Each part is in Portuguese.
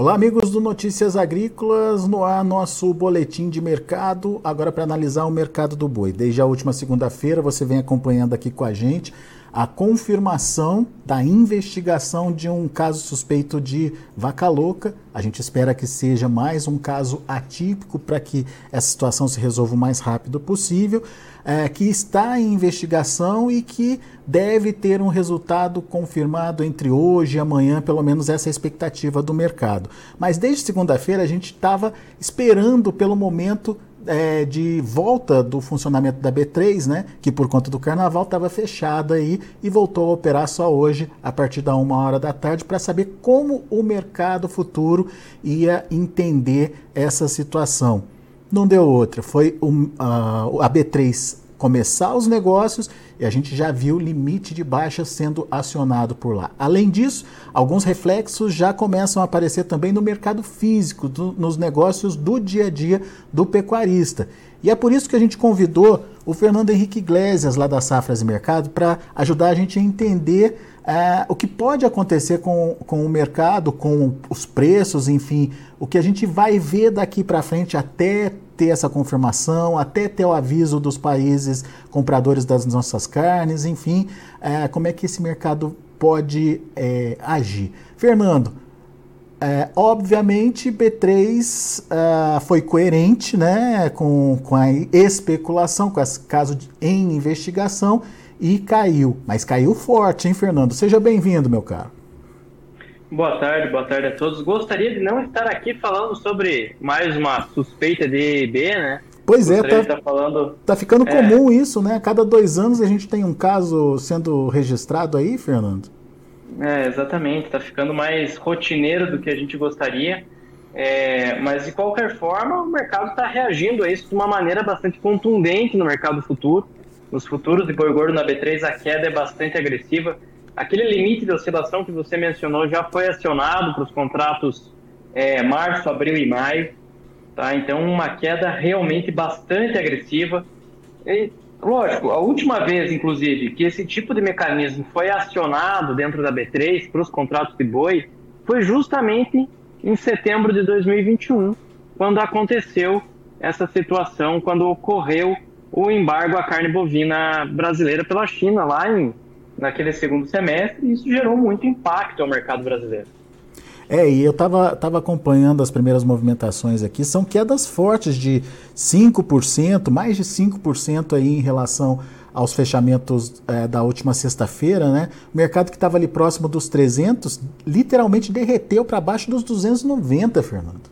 Olá, amigos do Notícias Agrícolas, no ar nosso boletim de mercado, agora para analisar o mercado do boi. Desde a última segunda-feira você vem acompanhando aqui com a gente a confirmação da investigação de um caso suspeito de vaca louca. A gente espera que seja mais um caso atípico para que essa situação se resolva o mais rápido possível, é, que está em investigação e que deve ter um resultado confirmado entre hoje e amanhã, pelo menos essa é a expectativa do mercado. Mas desde segunda-feira a gente estava esperando pelo momento é, de volta do funcionamento da B3, né, que por conta do carnaval estava fechada aí e voltou a operar só hoje, a partir da uma hora da tarde, para saber como o mercado futuro ia entender essa situação. Não deu outra, foi um, a, a B3 começar os negócios e a gente já viu o limite de baixa sendo acionado por lá. Além disso, alguns reflexos já começam a aparecer também no mercado físico, do, nos negócios do dia a dia do pecuarista. E é por isso que a gente convidou o Fernando Henrique Iglesias, lá da Safras e Mercado, para ajudar a gente a entender é, o que pode acontecer com, com o mercado, com os preços, enfim, o que a gente vai ver daqui para frente até ter essa confirmação, até ter o aviso dos países compradores das nossas carnes, enfim, é, como é que esse mercado pode é, agir. Fernando, é, obviamente B3 é, foi coerente né, com, com a especulação, com esse caso de, em investigação e caiu, mas caiu forte, hein, Fernando? Seja bem-vindo, meu caro. Boa tarde, boa tarde a todos. Gostaria de não estar aqui falando sobre mais uma suspeita de EB, né? Pois é, tá, falando... tá ficando é... comum isso, né? A cada dois anos a gente tem um caso sendo registrado aí, Fernando. É, exatamente. Está ficando mais rotineiro do que a gente gostaria. É, mas de qualquer forma, o mercado está reagindo a isso de uma maneira bastante contundente no mercado futuro. Nos futuros de boi gordo na B3, a queda é bastante agressiva aquele limite de oscilação que você mencionou já foi acionado para os contratos é, março, abril e maio. Tá? Então, uma queda realmente bastante agressiva. E, lógico, a última vez, inclusive, que esse tipo de mecanismo foi acionado dentro da B3 para os contratos de boi foi justamente em setembro de 2021, quando aconteceu essa situação, quando ocorreu o embargo à carne bovina brasileira pela China, lá em naquele segundo semestre, e isso gerou muito impacto ao mercado brasileiro. É, e eu estava tava acompanhando as primeiras movimentações aqui, são quedas fortes de 5%, mais de 5% aí em relação aos fechamentos é, da última sexta-feira, né? O mercado que estava ali próximo dos 300, literalmente derreteu para baixo dos 290, Fernando.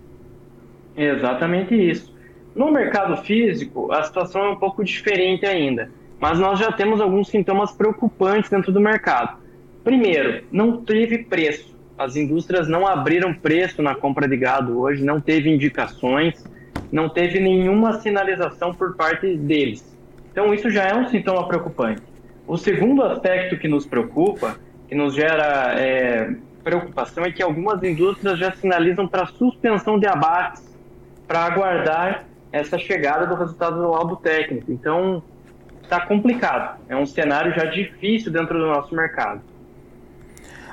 Exatamente isso. No mercado físico, a situação é um pouco diferente ainda mas nós já temos alguns sintomas preocupantes dentro do mercado. Primeiro, não teve preço. As indústrias não abriram preço na compra de gado hoje, não teve indicações, não teve nenhuma sinalização por parte deles. Então, isso já é um sintoma preocupante. O segundo aspecto que nos preocupa, que nos gera é, preocupação, é que algumas indústrias já sinalizam para suspensão de abates para aguardar essa chegada do resultado do laudo técnico. Então, está complicado. É um cenário já difícil dentro do nosso mercado.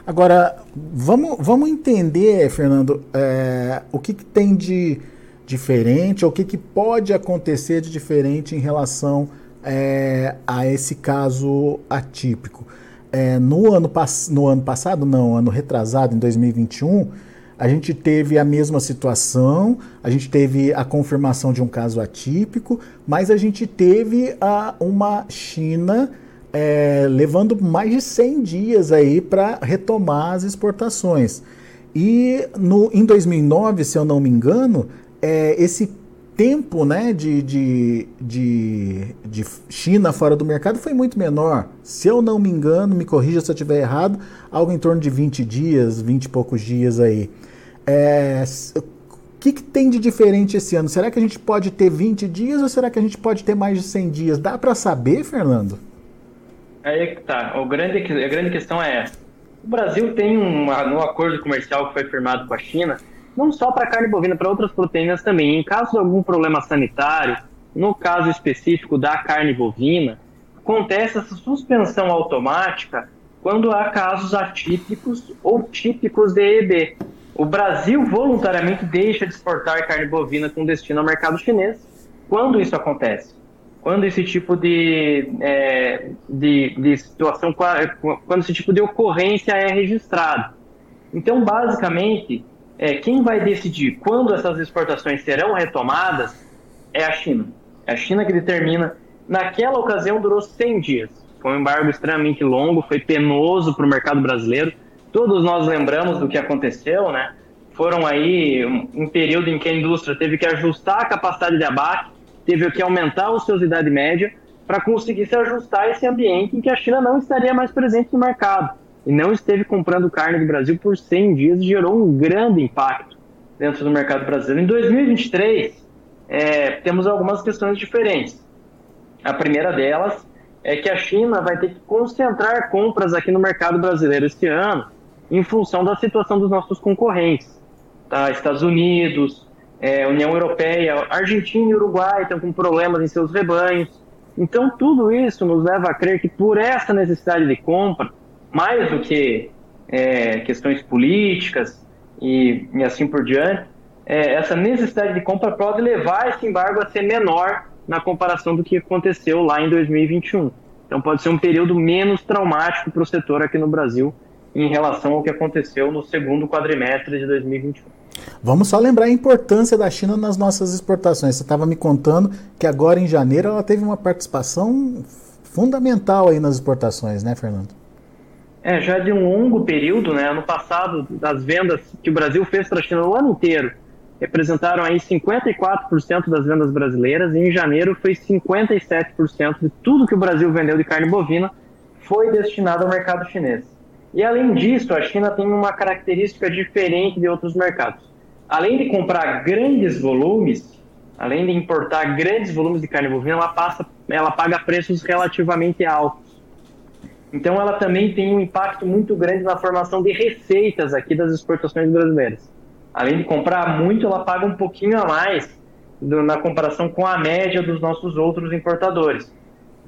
Agora, vamos, vamos entender, Fernando, é, o que, que, tem de diferente, o que, que pode acontecer de diferente em relação é, a esse caso atípico. É, no, ano no ano passado, não, ano retrasado, em 2021, a gente teve a mesma situação, a gente teve a confirmação de um caso atípico, mas a gente teve a, uma China é, levando mais de 100 dias aí para retomar as exportações. E no, em 2009, se eu não me engano, é, esse tempo né, de, de, de, de, China fora do mercado foi muito menor. Se eu não me engano, me corrija se eu estiver errado, algo em torno de 20 dias, 20 e poucos dias aí. É, o que, que, tem de diferente esse ano? Será que a gente pode ter 20 dias ou será que a gente pode ter mais de 100 dias? Dá para saber, Fernando? Aí que tá. O grande, a grande questão é essa. O Brasil tem um, no acordo comercial que foi firmado com a China, não só para carne bovina, para outras proteínas também. Em caso de algum problema sanitário, no caso específico da carne bovina, acontece essa suspensão automática quando há casos atípicos ou típicos de EB. O Brasil voluntariamente deixa de exportar carne bovina com destino ao mercado chinês. Quando isso acontece? Quando esse tipo de, é, de, de situação, quando esse tipo de ocorrência é registrado. Então, basicamente, é, quem vai decidir quando essas exportações serão retomadas é a China. É a China que determina. Naquela ocasião durou 100 dias. Foi um embargo extremamente longo, foi penoso para o mercado brasileiro. Todos nós lembramos do que aconteceu, né? Foram aí um, período em que a indústria teve que ajustar a capacidade de abate, teve que aumentar a ociosidade média para conseguir se ajustar a esse ambiente em que a China não estaria mais presente no mercado e não esteve comprando carne do Brasil por 100 dias e gerou um grande impacto dentro do mercado brasileiro. Em 2023, é, temos algumas questões diferentes. A primeira delas é que a China vai ter que concentrar compras aqui no mercado brasileiro este ano em função da situação dos nossos concorrentes. Tá? Estados Unidos, é, União Europeia, Argentina e Uruguai estão com problemas em seus rebanhos. Então, tudo isso nos leva a crer que por essa necessidade de compra, mais do que é, questões políticas e, e, assim por diante, é, essa necessidade de compra pode levar esse embargo a ser menor na comparação do que aconteceu lá em 2021. Então pode ser um período menos traumático para o setor aqui no Brasil em relação ao que aconteceu no segundo quadrimestre de 2021. Vamos só lembrar a importância da China nas nossas exportações. Você estava me contando que agora em janeiro ela teve uma participação fundamental aí nas exportações, né, Fernando? É, já de um longo período, né? Ano passado, das vendas que o Brasil fez para a China o ano inteiro, representaram aí 54% das vendas brasileiras e em janeiro foi 57% de tudo que o Brasil vendeu de carne bovina foi destinado ao mercado chinês. E além disso, a China tem uma característica diferente de outros mercados. Além de comprar grandes volumes, além de importar grandes volumes de carne bovina, ela passa, ela paga preços relativamente altos. Então, ela também tem um impacto muito grande na formação de receitas aqui das exportações brasileiras. Além de comprar muito, ela paga um pouquinho a mais do, na comparação com a média dos nossos outros importadores.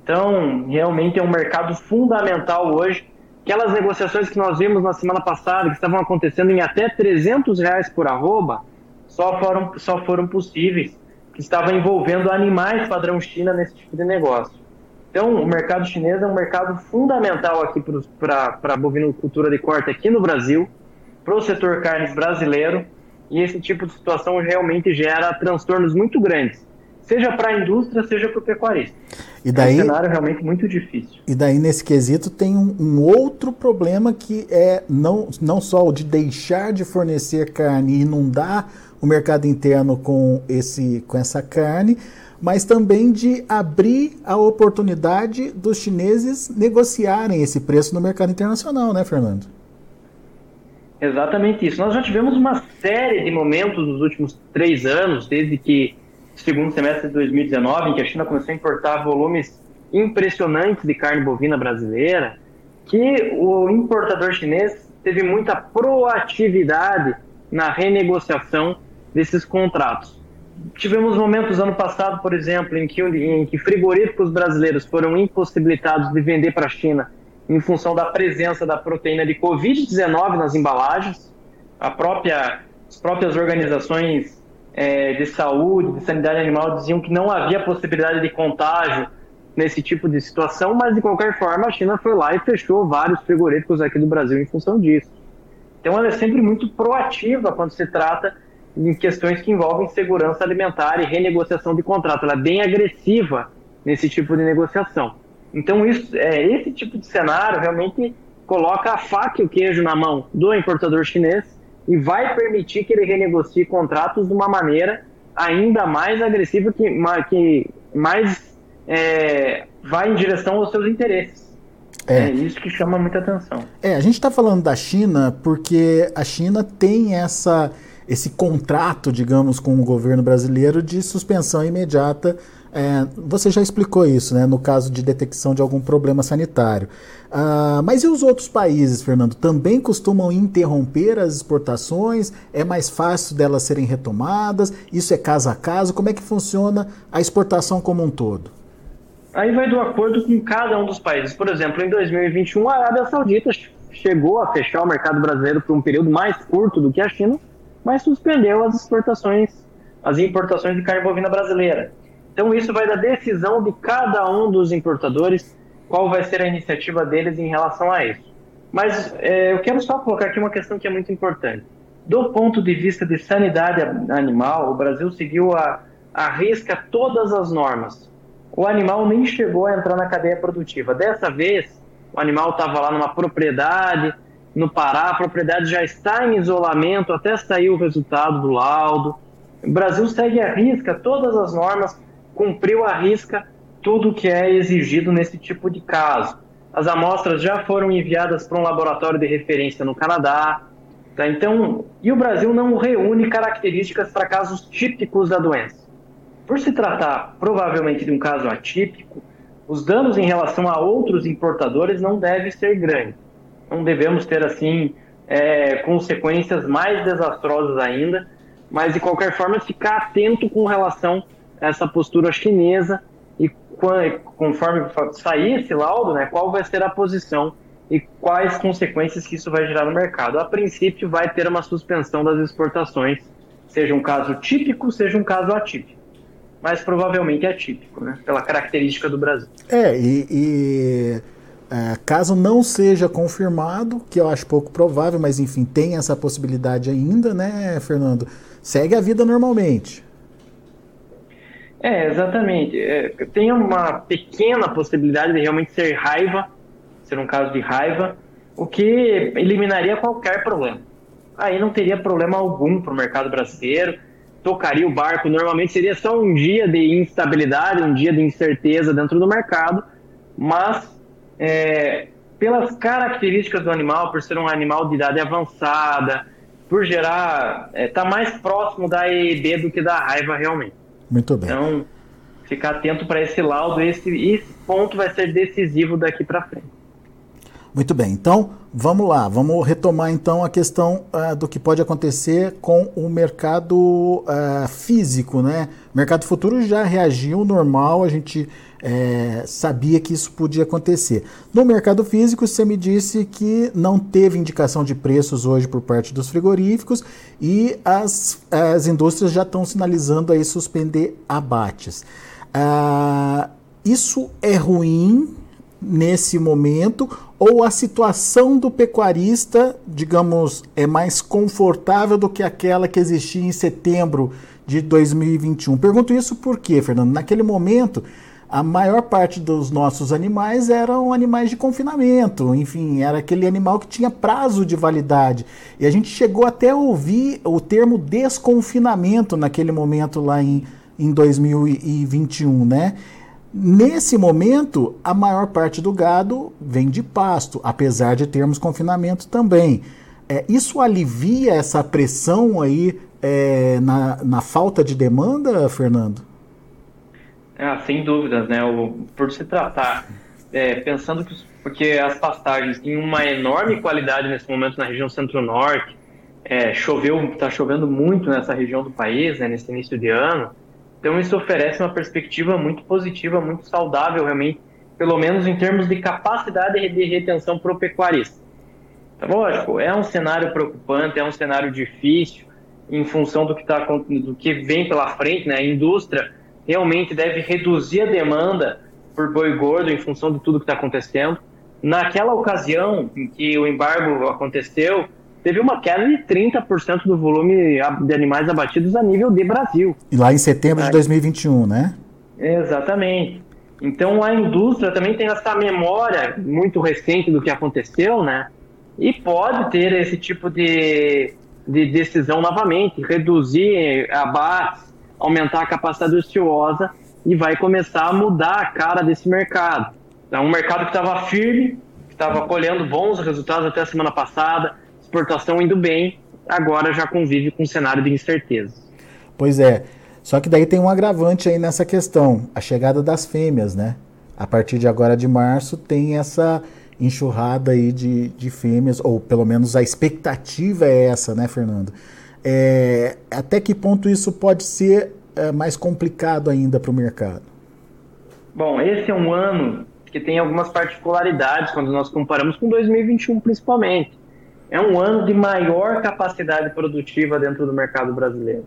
Então, realmente é um mercado fundamental hoje. Aquelas negociações que nós vimos na semana passada, que estavam acontecendo em até 300 reais por arroba, só foram, só foram possíveis, que estavam envolvendo animais padrão China nesse tipo de negócio. Então, o mercado chinês é um mercado fundamental aqui para a bovinocultura de corte aqui no Brasil, para o setor carnes brasileiro, e esse tipo de situação realmente gera transtornos muito grandes, seja para a indústria, seja para o pecuarista. E daí, é um cenário realmente muito difícil. E daí, nesse quesito, tem um, um, outro problema que é não, não só o de deixar de fornecer carne e inundar o mercado interno com, esse, com essa carne, mas também de abrir a oportunidade dos chineses negociarem esse preço no mercado internacional, né, Fernando? Exatamente isso. Nós já tivemos uma série de momentos nos últimos três anos, desde que segundo semestre de 2019, em que a China começou a importar volumes impressionantes de carne bovina brasileira, que o importador chinês teve muita proatividade na renegociação desses contratos tivemos momentos ano passado, por exemplo, em que, em que frigoríficos brasileiros foram impossibilitados de vender para a China em função da presença da proteína de Covid-19 nas embalagens. A própria, as próprias organizações é, de saúde, de sanidade animal diziam que não havia possibilidade de contágio nesse tipo de situação, mas de qualquer forma a China foi lá e fechou vários frigoríficos aqui do Brasil em função disso. Então ela é sempre muito proativa quando se trata em questões que envolvem segurança alimentar e renegociação de contrato. Ela é bem agressiva nesse tipo de negociação. Então, isso, é, esse tipo de cenário realmente coloca a faca e o queijo na mão do importador chinês e vai permitir que ele renegocie contratos de uma maneira ainda mais agressiva, que, que mais é, vai em direção aos seus interesses. É. é. isso que chama muita atenção. É, a gente está falando da China porque a China tem essa esse contrato, digamos, com o governo brasileiro de suspensão imediata. É, você já explicou isso, né, no caso de detecção de algum problema sanitário. Ah, mas e os outros países, Fernando? Também costumam interromper as exportações? É mais fácil delas serem retomadas? Isso é caso a caso? Como é que funciona a exportação como um todo? Aí vai do acordo com cada um dos países. Por exemplo, em 2021, a Arábia Saudita chegou a fechar o mercado brasileiro por um período mais curto do que a China, mas suspendeu as exportações, as importações de carne bovina brasileira. Então isso vai da decisão de cada um dos importadores, qual vai ser a iniciativa deles em relação a isso. Mas é, eu quero só colocar aqui uma questão que é muito importante. Do ponto de vista de sanidade animal, o Brasil seguiu a, a risca todas as normas. O animal nem chegou a entrar na cadeia produtiva. Dessa vez, o animal estava lá numa propriedade, no Pará, a propriedade já está em isolamento até sair o resultado do laudo. O Brasil segue a risca todas as normas, cumpriu a risca tudo que é exigido nesse tipo de caso. As amostras já foram enviadas para um laboratório de referência no Canadá, Tá? Então, e o Brasil não reúne características para casos típicos da doença. Por se tratar provavelmente de um caso atípico, os danos em relação a outros importadores não devem ser grandes. Não devemos ter, assim, é, consequências mais desastrosas ainda, mas de qualquer forma ficar atento com relação essa postura chinesa e conforme sair esse laudo, né, qual vai ser a posição e quais consequências que isso vai gerar no mercado. A princípio, vai ter uma suspensão das exportações, seja um caso típico, seja um caso atípico. Mas provavelmente é atípico, né? pela característica do Brasil. É, e, e é, caso não seja confirmado, que eu acho pouco provável, mas enfim, tem essa possibilidade ainda, né, Fernando? Segue a vida normalmente. É, exatamente. É, tem uma pequena possibilidade de realmente ser raiva ser um caso de raiva, o que eliminaria qualquer problema. Aí não teria problema algum para o mercado brasileiro, tocaria o barco. Normalmente seria só um dia de instabilidade, um dia de incerteza dentro do mercado, mas é, pelas características do animal, por ser um animal de idade avançada, por gerar, está é, tá mais próximo da EED do que da raiva realmente. Muito bem. Então, ficar atento para esse laudo, esse, esse ponto vai ser decisivo daqui para frente. Muito bem, então vamos lá, vamos retomar então a questão uh, do que pode acontecer com o mercado uh, físico, né? O mercado futuro já reagiu normal, a gente é, sabia que isso podia acontecer. No mercado físico, você me disse que não teve indicação de preços hoje por parte dos frigoríficos e as, as indústrias já estão sinalizando aí suspender abates. Uh, isso é ruim nesse momento ou a situação do pecuarista, digamos, é mais confortável do que aquela que existia em setembro de 2021? Pergunto isso porque, Fernando, naquele momento a maior parte dos nossos animais eram animais de confinamento, enfim, era aquele animal que tinha prazo de validade. E a gente chegou até a ouvir o termo desconfinamento naquele momento lá em, em 2021, né? Nesse momento, a maior parte do gado vem de pasto, apesar de termos confinamento também. É, isso alivia essa pressão aí é, na, na falta de demanda, Fernando? Ah, sem dúvidas, né? O, por se tratar, é, pensando que porque as pastagens têm uma enorme qualidade nesse momento na região centro-norte, é, choveu, está chovendo muito nessa região do país, né, nesse início de ano. Então isso oferece uma perspectiva muito positiva, muito saudável realmente, pelo menos em termos de capacidade de retenção para o pecuarista. Tá lógico, é um cenário preocupante, é um cenário difícil em função do que, tá, do que vem pela frente, né? A indústria realmente deve reduzir a demanda por boi gordo em função de tudo que está acontecendo. Naquela ocasião em que o embargo aconteceu, teve uma queda de 30% do volume de animais abatidos a nível de Brasil. E lá em setembro de 2021, né? Exatamente. Então a indústria também tem essa memória muito recente do que aconteceu, né? E pode ter esse tipo de, de decisão novamente, reduzir abates, aumentar a capacidade ociosa e vai começar a mudar a cara desse mercado. É um mercado que estava firme, que estava colhendo bons resultados até a semana passada, exportação indo bem, agora já convive com um cenário de incerteza. Pois é. Só que daí tem um agravante aí nessa questão, a chegada das fêmeas, né? A partir de agora de março tem essa enxurrada aí de, de fêmeas, ou pelo menos a expectativa é essa, né, Fernando? É, até que ponto isso pode ser é, mais complicado ainda para o mercado? Bom, esse é um ano que tem algumas particularidades quando nós comparamos com 2021 principalmente. É um ano de maior capacidade produtiva dentro do mercado brasileiro.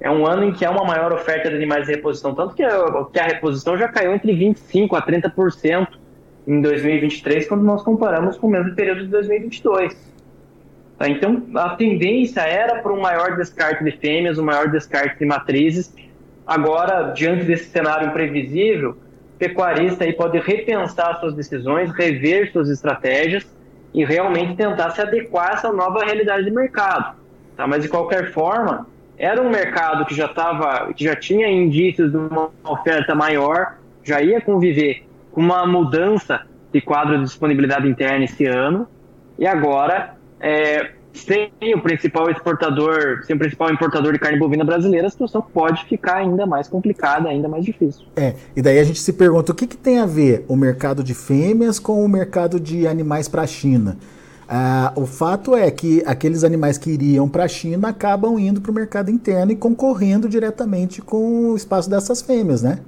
É um ano em que há uma maior oferta de animais de reposição, tanto que a, que a reposição já caiu entre 25% a 30% em 2023, quando nós comparamos com o mesmo período de 2022. Tá? Então, a tendência era para um maior descarte de fêmeas, um maior descarte de matrizes. Agora, diante desse cenário imprevisível, o pecuarista aí pode repensar suas decisões, rever suas estratégias e realmente tentar se adequar a essa nova realidade de mercado. Tá? Mas, de qualquer forma, era um mercado que já, tava, que já tinha indícios de uma oferta maior, já ia conviver com uma mudança de quadro de disponibilidade interna esse ano, e agora, é, sem o principal exportador, sem o principal importador de carne bovina brasileira, a situação pode ficar ainda mais complicada, ainda mais difícil. É, e daí a gente se pergunta o que, que tem a ver o mercado de fêmeas com o mercado de animais para a China. Ah, o fato é que aqueles animais que iriam para a China acabam indo para o mercado interno e concorrendo diretamente com o espaço dessas fêmeas, né?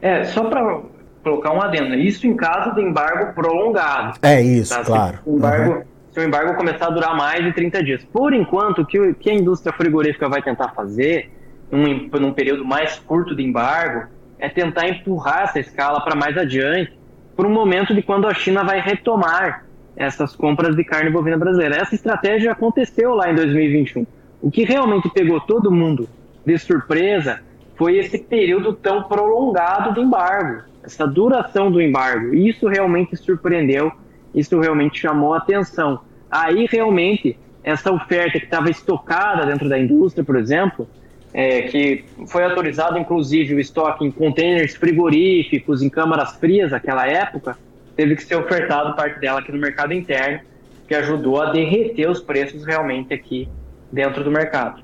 É, só para colocar um adendo. Isso em caso de embargo prolongado. É isso, tá? claro. Embargo, uhum. O embargo começar a durar mais de 30 dias. Por enquanto, o que, que a indústria frigorífica vai tentar fazer, num, num período mais curto de embargo, é tentar empurrar essa escala para mais adiante, por um momento de quando a China vai retomar essas compras de carne bovina brasileira. Essa estratégia aconteceu lá em 2021. O que realmente pegou todo mundo de surpresa foi esse período tão prolongado de embargo essa duração do embargo. Isso realmente surpreendeu, isso realmente chamou atenção. Aí realmente essa oferta que estava estocada dentro da indústria, por exemplo, é, que foi autorizado inclusive o estoque em containers frigoríficos, em câmaras frias naquela época, teve que ser ofertado parte dela aqui no mercado interno, que ajudou a derreter os preços realmente aqui dentro do mercado.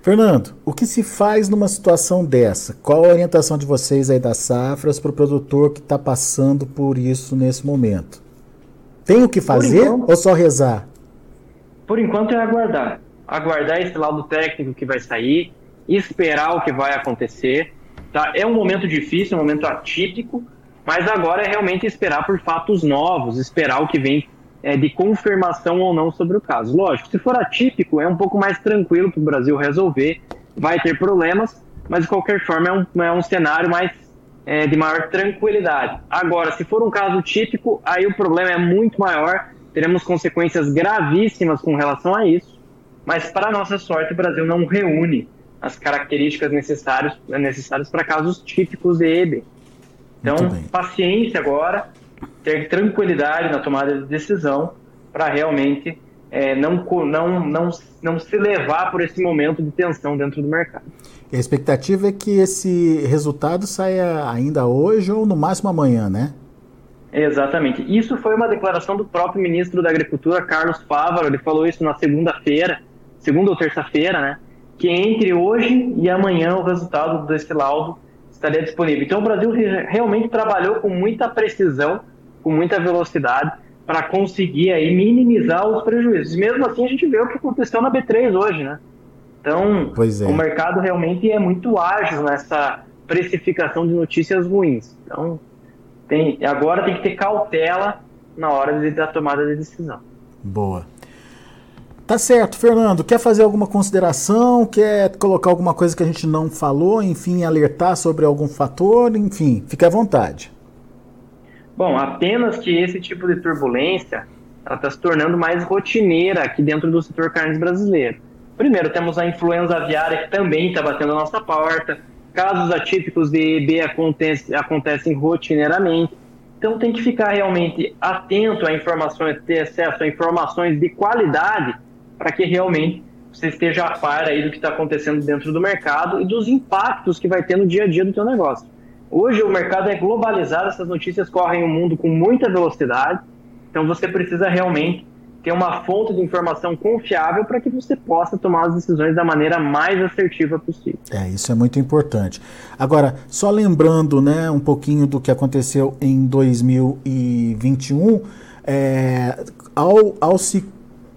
Fernando, o que se faz numa situação dessa? Qual a orientação de vocês aí das safras para o produtor que está passando por isso nesse momento? Tem o que fazer enquanto, ou só rezar? Por enquanto é aguardar. Aguardar esse laudo técnico que vai sair, esperar o que vai acontecer. Tá? É um momento difícil, um momento atípico, mas agora é realmente esperar por fatos novos, esperar o que vem é, de confirmação ou não sobre o caso. Lógico, se for atípico, é um pouco mais tranquilo para o Brasil resolver, vai ter problemas, mas de qualquer forma é um, é um cenário mais é, de maior tranquilidade. Agora, se for um caso típico, aí o problema é muito maior, teremos consequências gravíssimas com relação a isso, mas para nossa sorte o Brasil não reúne as características necessárias, necessárias para casos típicos de EB. Então, paciência agora, ter tranquilidade na tomada de decisão para realmente é, não, não, não, não se levar por esse momento de tensão dentro do mercado. A expectativa é que esse resultado saia ainda hoje ou no máximo amanhã, né? Exatamente. Isso foi uma declaração do próprio ministro da Agricultura, Carlos Fávaro. Ele falou isso na segunda-feira, segunda ou terça-feira, né? Que entre hoje e amanhã o resultado desse laudo estaria disponível. Então o Brasil realmente trabalhou com muita precisão com muita velocidade para conseguir aí minimizar os prejuízos. Mesmo assim, a gente vê o que aconteceu na B3 hoje, né? Então, é. o mercado realmente é muito ágil nessa precificação de notícias ruins. Então, tem, agora tem que ter cautela na hora de, da tomada de decisão. Boa. Tá certo, Fernando. Quer fazer alguma consideração? Quer colocar alguma coisa que a gente não falou? Enfim, alertar sobre algum fator? Enfim, fique à vontade. Bom, apenas que esse tipo de turbulência está se tornando mais rotineira aqui dentro do setor carnes brasileiro. Primeiro, temos a influenza aviária que também está batendo a nossa porta. Casos atípicos de EB acontecem, acontecem rotineiramente. Então tem que ficar realmente atento a informações, ter acesso a informações de qualidade para que realmente você esteja a par aí do que está acontecendo dentro do mercado e dos impactos que vai ter no dia a dia do teu negócio. Hoje o mercado é globalizado, essas notícias correm o mundo com muita velocidade, então você precisa realmente ter uma fonte de informação confiável para que você possa tomar as decisões da maneira mais assertiva possível. É, isso é muito importante. Agora, só lembrando né, um pouquinho do que aconteceu em 2021, é, ao, ao se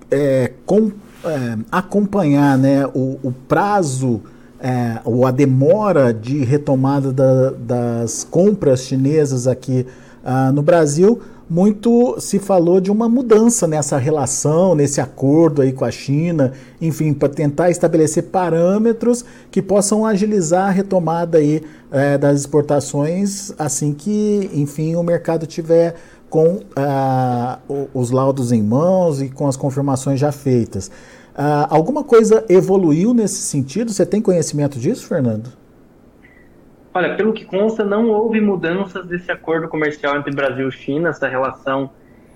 é, com, é, acompanhar né, o, o prazo é, ou a demora de retomada da, das compras chinesas aqui uh, no Brasil, muito se falou de uma mudança nessa relação, nesse acordo aí com a China, enfim, para tentar estabelecer parâmetros que possam agilizar a retomada aí é, das exportações assim que, enfim, o mercado tiver com uh, os laudos em mãos e com as confirmações já feitas. Uh, alguma coisa evoluiu nesse sentido? Você tem conhecimento disso, Fernando? Olha, pelo que consta, não houve mudanças desse acordo comercial entre Brasil e China, essa relação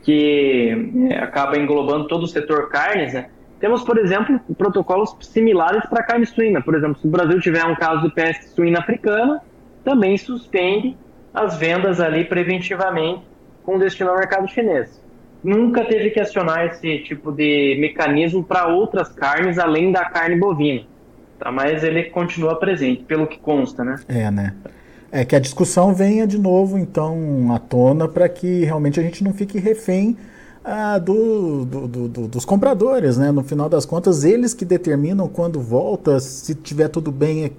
que é, acaba englobando todo o setor carnes, né? Temos, por exemplo, protocolos similares para carne suína. Por exemplo, se o Brasil tiver um caso de peste suína africana, também suspende as vendas ali preventivamente com destino ao mercado chinês. Nunca teve que acionar esse tipo de mecanismo para outras carnes além da carne bovina tá? Mas ele continua presente, pelo que consta, né? É, né? É que a discussão venha de novo, então, à tona, para que realmente a gente não fique refém ah, do, do, do, dos compradores, né? No final das contas, eles que determinam quando volta, se tiver tudo bem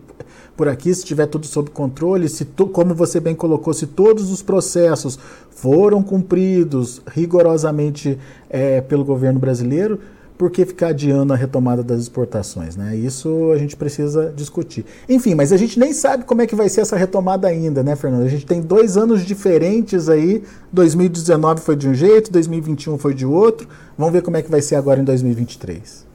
por aqui, se tiver tudo sob controle, se tu, como você bem colocou, se todos os processos foram cumpridos rigorosamente é, pelo governo brasileiro, por que ficar adiando a retomada das exportações? Né? Isso a gente precisa discutir. Enfim, mas a gente nem sabe como é que vai ser essa retomada ainda, né, Fernando? A gente tem dois anos diferentes aí. 2019 foi de um jeito, 2021 foi de outro. Vamos ver como é que vai ser agora em 2023.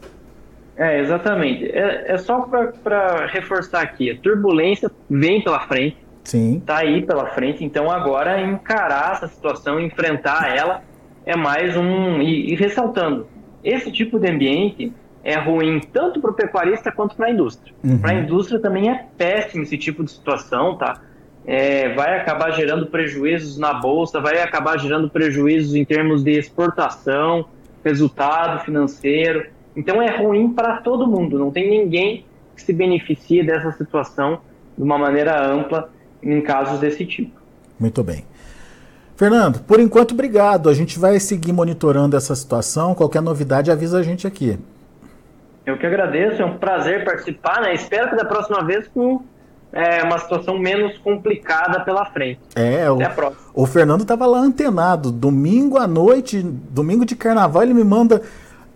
É, exatamente. É, é só para reforçar aqui: a turbulência vem pela frente. Sim. Está aí pela frente. Então, agora, encarar essa situação, enfrentar ela, é mais um. E, e ressaltando, esse tipo de ambiente é ruim tanto para o pecuarista quanto para a indústria. Uhum. Para a indústria também é péssimo esse tipo de situação, tá? É, vai acabar gerando prejuízos na bolsa, vai acabar gerando prejuízos em termos de exportação, resultado financeiro. Então é ruim para todo mundo. Não tem ninguém que se beneficie dessa situação de uma maneira ampla em casos desse tipo. Muito bem. Fernando, por enquanto, obrigado. A gente vai seguir monitorando essa situação. Qualquer novidade, avisa a gente aqui. Eu que agradeço, é um prazer participar, né? Espero que da próxima vez com é, uma situação menos complicada pela frente. É, Até o, a próxima. o Fernando estava lá antenado. Domingo à noite, domingo de carnaval, ele me manda.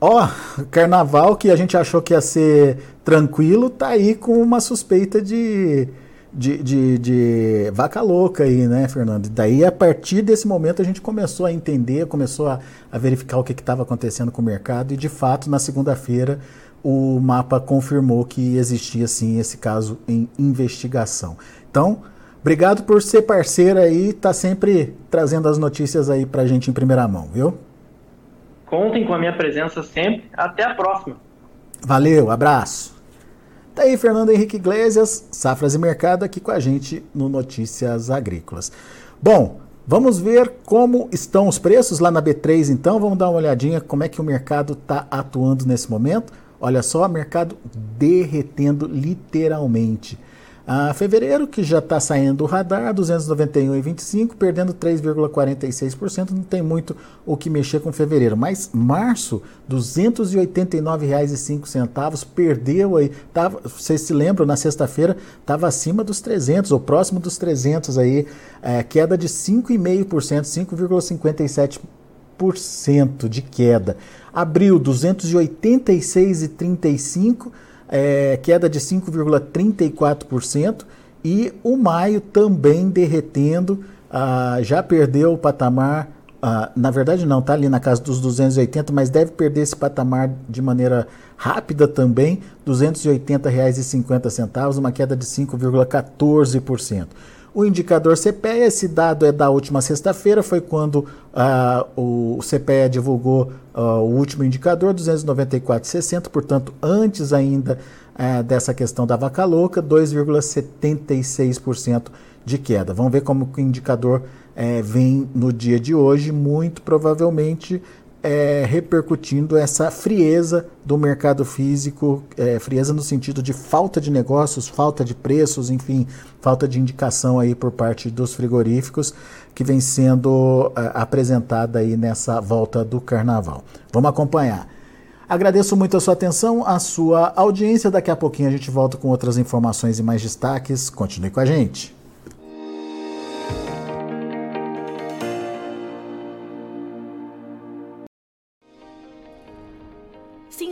Ó, carnaval que a gente achou que ia ser tranquilo, tá aí com uma suspeita de de, de, de, vaca louca aí, né, Fernando? Daí, a partir desse momento, a gente começou a entender, começou a, a verificar o que estava acontecendo com o mercado e, de fato, na segunda-feira, o mapa confirmou que existia, sim, esse caso em investigação. Então, obrigado por ser parceiro aí, tá sempre trazendo as notícias aí pra gente em primeira mão, viu? Contem com a minha presença sempre. Até a próxima. Valeu, abraço. Tá aí Fernando Henrique Iglesias, Safras e Mercado, aqui com a gente no Notícias Agrícolas. Bom, vamos ver como estão os preços lá na B3 então. Vamos dar uma olhadinha como é que o mercado está atuando nesse momento. Olha só, mercado derretendo literalmente. A fevereiro, que já está saindo do radar, 291,25, perdendo 3,46%, não tem muito o que mexer com fevereiro. Mas março, R$ 289,05, perdeu aí, tava, vocês se lembram, na sexta-feira estava acima dos 300, ou próximo dos 300 aí, é, queda de 5,5%, 5,57% de queda. Abril, 286,35%, é, queda de 5,34%, e o maio também derretendo, ah, já perdeu o patamar, ah, na verdade não, está ali na casa dos 280, mas deve perder esse patamar de maneira rápida também, R$ 280,50, uma queda de 5,14%. O indicador CPEA, esse dado é da última sexta-feira, foi quando uh, o CPEA divulgou o último indicador, 294,60, portanto, antes ainda uh, dessa questão da vaca louca, 2,76% de queda. Vamos ver como o indicador eh, vem no dia de hoje, muito provavelmente é, repercutindo essa frieza do mercado físico, é, frieza no sentido de falta de negócios, falta de preços, enfim, falta de indicação aí por parte dos frigoríficos que vem sendo é, apresentada aí nessa volta do carnaval. Vamos acompanhar. Agradeço muito a sua atenção, a sua audiência. Daqui a pouquinho a gente volta com outras informações e mais destaques. Continue com a gente.